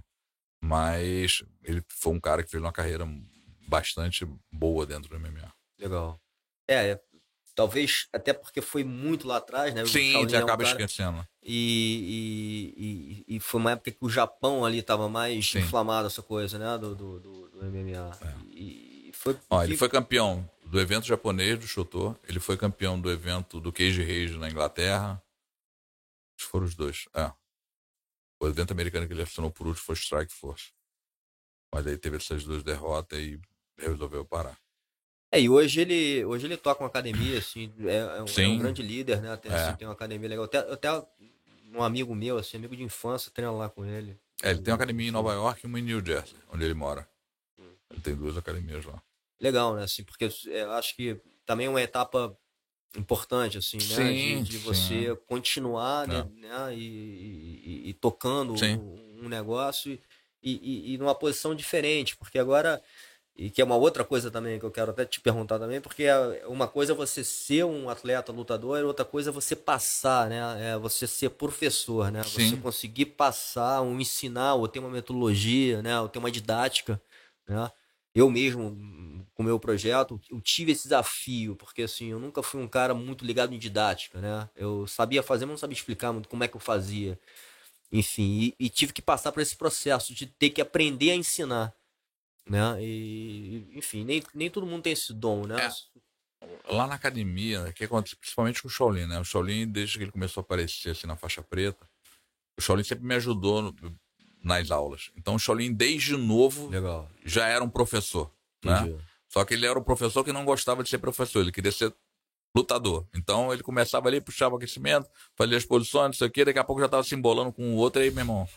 Mas ele foi um cara que fez uma carreira bastante boa dentro do MMA. Legal. É, é talvez até porque foi muito lá atrás, né? Sim, você acaba um cara... esquecendo. E, e, e, e, foi uma época que o Japão ali estava mais Sim. inflamado, essa coisa, né? Do, do, do, do MMA. É. E, foi, Ó, ele foi campeão do evento japonês do Shoto, ele foi campeão do evento do Cage Rage na Inglaterra. Acho que foram os dois. É. O evento americano que ele assinou por último foi Strike Force. Mas aí teve essas duas derrotas e resolveu parar. É, e hoje ele, hoje ele toca uma academia, assim, é, é, um, é um, grande líder, né? Tem, é. assim, tem uma academia legal. Até, até um amigo meu, assim, amigo de infância, treina lá com ele. É, ele tem uma academia em Nova York e uma em New Jersey, onde ele mora. Ele tem duas academias lá legal, né? Assim, porque eu acho que também é uma etapa importante, assim, né? Sim, de, de você sim. continuar, né? É. né? E, e, e, tocando um, um, negócio e, e, numa posição diferente, porque agora e que é uma outra coisa também que eu quero até te perguntar também, porque uma coisa é você ser um atleta lutador, e outra coisa é você passar, né? É você ser professor, né? Sim. Você conseguir passar, um ensinar, ou ter uma metodologia, né? Ou ter uma didática, né? Eu mesmo, com o meu projeto, eu tive esse desafio, porque assim, eu nunca fui um cara muito ligado em didática, né? Eu sabia fazer, mas não sabia explicar muito como é que eu fazia. Enfim, e, e tive que passar por esse processo de ter que aprender a ensinar, né? E, enfim, nem, nem todo mundo tem esse dom, né? É. Lá na academia, que acontece, principalmente com o Shaolin, né? O Shaolin, desde que ele começou a aparecer assim na faixa preta, o Shaolin sempre me ajudou nas aulas. Então o Shaolin, desde novo, Legal. já era um professor. Né? Só que ele era um professor que não gostava de ser professor, ele queria ser lutador. Então ele começava ali, puxava o aquecimento, fazia as posições, não sei o quê, daqui a pouco já estava se embolando com o outro, aí, meu irmão,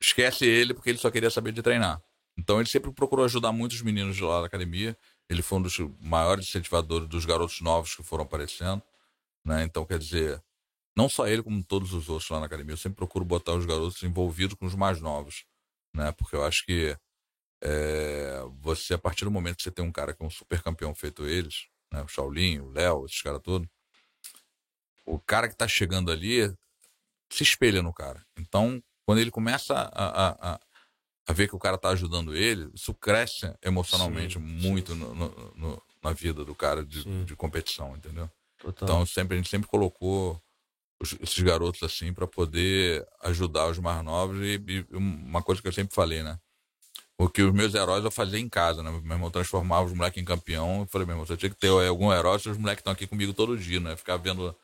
esquece ele, porque ele só queria saber de treinar. Então ele sempre procurou ajudar muitos meninos de lá da academia. Ele foi um dos maiores incentivadores dos garotos novos que foram aparecendo. Né? Então, quer dizer, não só ele, como todos os outros lá na academia. Eu sempre procuro botar os garotos envolvidos com os mais novos, né? Porque eu acho que é, você, a partir do momento que você tem um cara que é um super campeão feito eles, né? O Shaolin, o Léo, esses caras todos, o cara que tá chegando ali se espelha no cara. Então, quando ele começa a, a, a ver que o cara tá ajudando ele, isso cresce emocionalmente sim, muito sim. No, no, no, na vida do cara de, de competição, entendeu? Total. Então, sempre, a gente sempre colocou esses garotos assim para poder ajudar os mais novos e, e, uma coisa que eu sempre falei, né? O que os meus heróis eu fazia em casa, né? Meu irmão transformava os moleques em campeão. Eu falei, meu irmão, você tinha que ter algum herói, se os moleques estão aqui comigo todo dia, né? Ficar vendo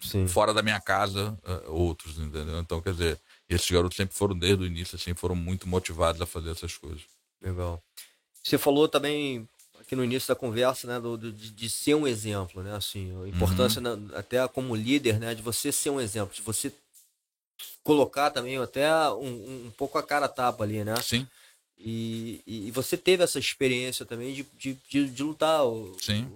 Sim. fora da minha casa uh, outros, entendeu? Então, quer dizer, esses garotos sempre foram desde o início, assim, foram muito motivados a fazer essas coisas. Legal. Você falou também aqui no início da conversa, né, do, de, de, ser um exemplo, né, assim, a importância uhum. na, até como líder, né, de você ser um exemplo, de você colocar também até um, um pouco a cara tapa ali, né? Sim. E, e, você teve essa experiência também de, de, de, de lutar. O, Sim.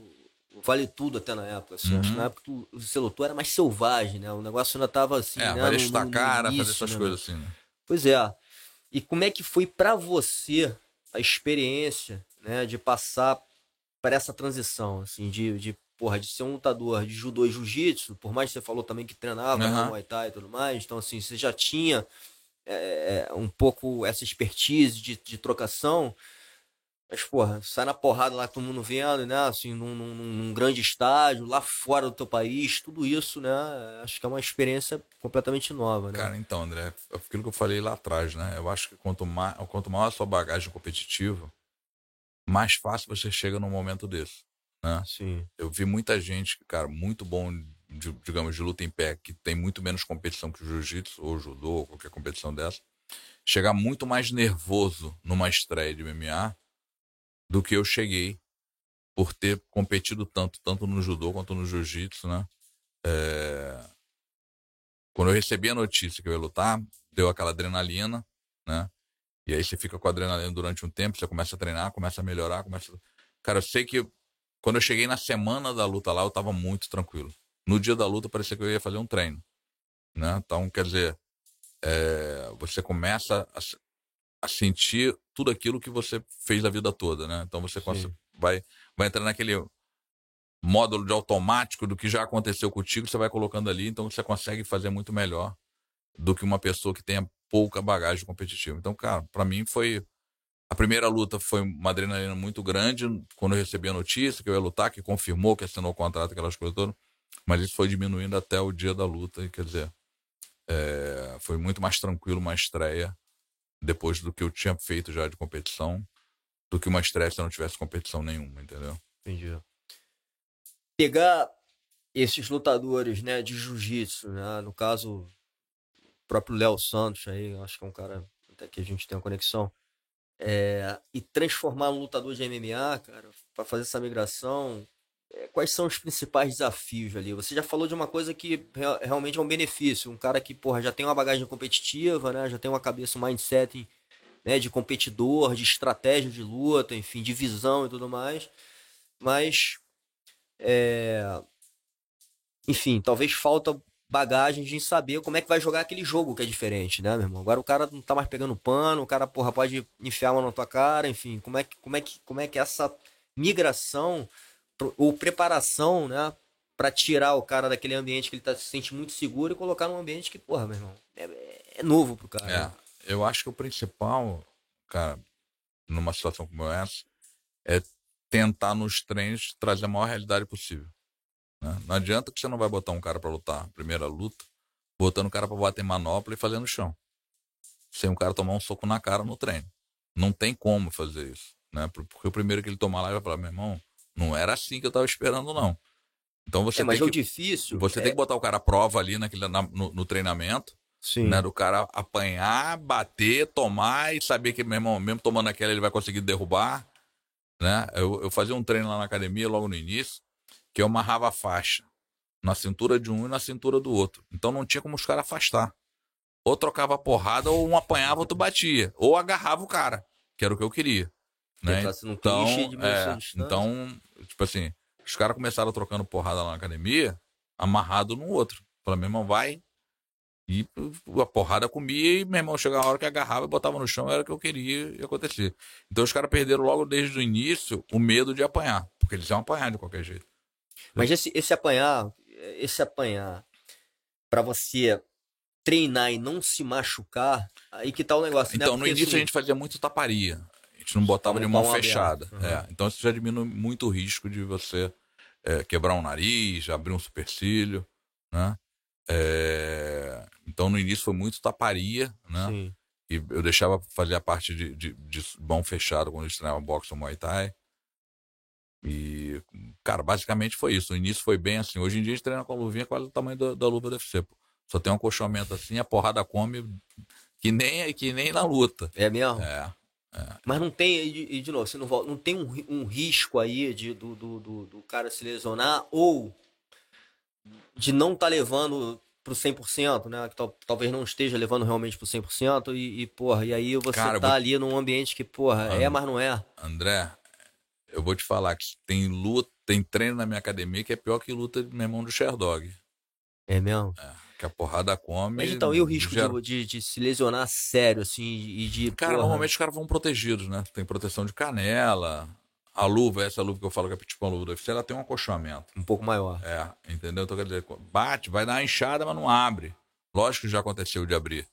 o Vale Tudo até na época. Assim, Uhum. acho que na época tu- você lutou era mais selvagem, né? O negócio ainda tava assim, é, né? vai no- no- cara, fazer início, essas né, coisas assim, né? Pois é. E como é que foi pra você a experiência, né, de passar por essa transição, assim, de, de, porra, de ser um lutador de judô e jiu-jitsu, por mais que você falou também que treinava Aham. Muay Thai e tudo mais, então, assim, você já tinha é, um pouco essa expertise de, de trocação, mas, porra, sai na porrada lá, todo mundo vendo, né, assim, num, num- num grande estádio, lá fora do teu país, tudo isso, né, acho que é uma experiência completamente nova, né? Cara, então, André, é aquilo que eu falei lá atrás, né? Eu acho que quanto, mais, quanto maior a sua bagagem competitiva, mais fácil você chega num momento desse, né? Sim, Eu vi muita gente, cara, muito bom, de, digamos, de luta em pé, que tem muito menos competição que o jiu-jitsu, ou judô, ou qualquer competição dessa, chegar muito mais nervoso numa estreia de MMA do que eu cheguei por ter competido tanto, tanto no judô quanto no jiu-jitsu, né? É, Quando eu recebi a notícia que eu ia lutar, deu aquela adrenalina, né? E aí você fica com a adrenalina durante um tempo, você começa a treinar, começa a melhorar, começa. Cara, eu sei que quando eu cheguei na semana da luta lá, eu tava muito tranquilo. No dia da luta, parecia que eu ia fazer um treino, né? Então, quer dizer, é, você começa a, a sentir tudo aquilo que você fez a vida toda, né? Então você vai, vai entrar naquele módulo de automático do que já aconteceu contigo, você vai colocando ali, então você consegue fazer muito melhor do que uma pessoa que tenha pouca bagagem competitiva. Então, cara, pra mim foi a primeira luta foi uma adrenalina muito grande quando eu recebi a notícia que eu ia lutar, que confirmou que assinou o contrato, aquelas coisas todas. Mas isso foi diminuindo até o dia da luta, e quer dizer, é, foi muito mais tranquilo uma estreia depois do que eu tinha feito já de competição, do que uma estreia se eu não tivesse competição nenhuma, entendeu? entendi. Pegar esses lutadores, né, de jiu-jitsu, né, no caso, próprio Léo Santos aí, acho que é um cara até que a gente tem uma conexão, é, e transformar um lutador de MMA, cara, para fazer essa migração, é, quais são os principais desafios ali? Você já falou de uma coisa que rea- realmente é um benefício, um cara que, porra, já tem uma bagagem competitiva, né, já tem uma cabeça, um mindset, né, de competidor, de estratégia de luta, enfim, de visão e tudo mais, mas é, enfim, talvez falta bagagem de saber como é que vai jogar aquele jogo que é diferente, né, meu irmão? Agora o cara não tá mais pegando pano, o cara, porra, pode enfiar uma na tua cara, enfim, como é que, como é que, como é que essa migração ou preparação, né, pra tirar o cara daquele ambiente que ele tá, se sente muito seguro e colocar num ambiente que, porra, meu irmão, é, é novo pro cara. É, né? eu acho que o principal, cara, numa situação como essa, é tentar nos treinos trazer a maior realidade possível. Né? Não adianta que você não vai botar um cara pra lutar primeira luta, botando o cara pra bater manopla e fazer no chão. Sem o cara tomar um soco na cara no treino. Não tem como fazer isso. Né? Porque o primeiro que ele tomar lá, ele vai falar, meu irmão, não era assim que eu tava esperando, não. Então você É, mas tem é que. difícil. Você é, tem que botar o cara à prova ali naquele, na- no, no treinamento Sim. né, do cara apanhar, bater, tomar e saber que, meu irmão, mesmo tomando aquela, ele vai conseguir derrubar. Né? Eu, eu fazia um treino lá na academia, logo no início, que eu amarrava a faixa na cintura de um e na cintura do outro. Então não tinha como os caras afastar. Ou trocava porrada, ou um apanhava, outro batia. Ou agarrava o cara, que era o que eu queria. Né? No Então, é, então, tipo assim, os caras começaram trocando porrada lá na academia, amarrado no outro. Falei, meu irmão, vai. E a porrada comia e meu irmão chegava a hora que agarrava e botava no chão, era o que eu queria e acontecia. Então os caras perderam logo desde o início o medo de apanhar, porque eles iam apanhar de qualquer jeito. Mas esse, esse apanhar, esse apanhar pra você treinar e não se machucar, aí que tá o negócio, né? Então no Porque, início assim, a gente fazia muito taparia. A gente não botava de mão fechada. Uhum. É, então isso já diminui muito o risco de você é, quebrar um nariz, abrir um supercílio, né? É, então no início foi muito taparia, né? Sim. E eu deixava fazer a parte de, de, de mão fechada quando eles treinavam boxe ou muay thai. E, cara, basicamente foi isso. O início foi bem assim. Hoje em dia a gente treina com a luvinha quase o tamanho da, da luva deve ser. pô. Só tem um acolchamento assim, a porrada come que nem, que nem na luta. É mesmo? É. Mas não tem, e de, novo, você não, volta, não tem um, um risco aí de, do, do, do, do cara se lesionar ou de não tá levando pro 100%, né? Que tal, talvez não esteja levando realmente pro 100%. E, e porra, e aí você Cara, tá vou- ali num ambiente que, porra, é, Ah. mas não é. André, eu vou te falar que tem luta, tem treino na minha academia que é pior que luta de meu irmão do Sherdog. É mesmo? Que a porrada come. Mas então, e o risco gera- de, de, de se lesionar sério, assim, e de. Cara, porra, normalmente os caras vão protegidos, né? Tem proteção de canela. A luva, essa luva que eu falo que é tipo uma luva do UFC, ela tem um acolchoamento. Um pouco maior. É, entendeu? Então, quer dizer, bate, vai dar uma inchada, mas não abre. Lógico que já aconteceu de abrir.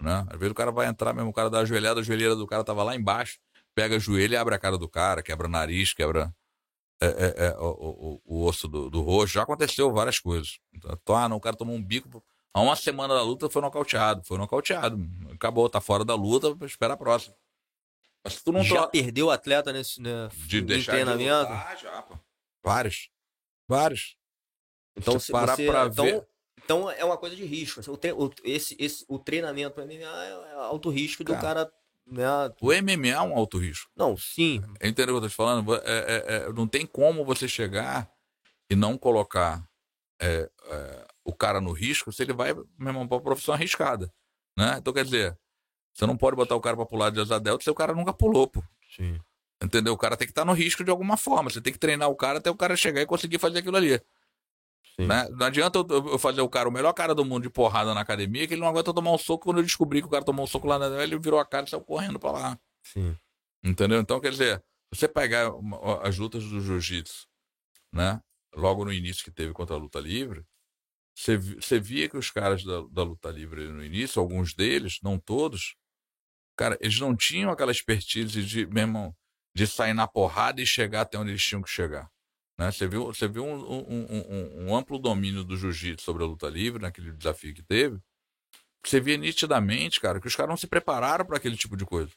Né? Às vezes o cara vai entrar mesmo, o cara dá a joelhada, a joelheira do cara tava lá embaixo, pega joelho e abre a cara do cara, quebra o nariz, quebra é, é, é, o, o- o osso do, do rosto. Já aconteceu várias coisas. Então, ah, não, o cara tomou um bico. Há uma semana da luta foi nocauteado. Foi nocauteado. Acabou, tá fora da luta, espera a próxima. Mas tu não Já perdeu o atleta nesse né, de deixar treinamento? de lutar, já, pô. Vários. Vários. Então, Se parar você, pra então, ver- então é uma coisa de risco. O, tre- o- esse, esse, o treinamento para mim é alto risco do cara. Né? O MMA é um alto risco. Não, sim. Entendeu o que eu tô te falando? É, é, é, não tem como você chegar e não colocar é, é, o cara no risco se ele vai, meu irmão, pra uma profissão arriscada. Né? Então, quer dizer, você não pode botar o cara pra pular de asa delta se o cara nunca pulou, pô. Sim. Entendeu? O cara tem que estar no risco de alguma forma. Você tem que treinar o cara até o cara chegar e conseguir fazer aquilo ali. Né? Não adianta eu, eu fazer o cara, o melhor cara do mundo de porrada na academia, que ele não aguenta tomar um soco. Quando eu descobri que o cara tomou um soco lá na ele virou a cara e saiu correndo pra lá. Sim. Entendeu? Então, quer dizer, você pegar uma- as lutas do jiu-jitsu, né? Logo no início que teve contra a luta livre, você, você via que os caras da, da luta livre no início, alguns deles, não todos, cara, eles não tinham aquela expertise de, meu irmão, de sair na porrada e chegar até onde eles tinham que chegar. Né? Você viu, você viu um, um- um- um- amplo domínio do jiu-jitsu sobre a luta livre, naquele desafio que teve. Você via nitidamente, cara, que os caras não se prepararam para aquele tipo de coisa.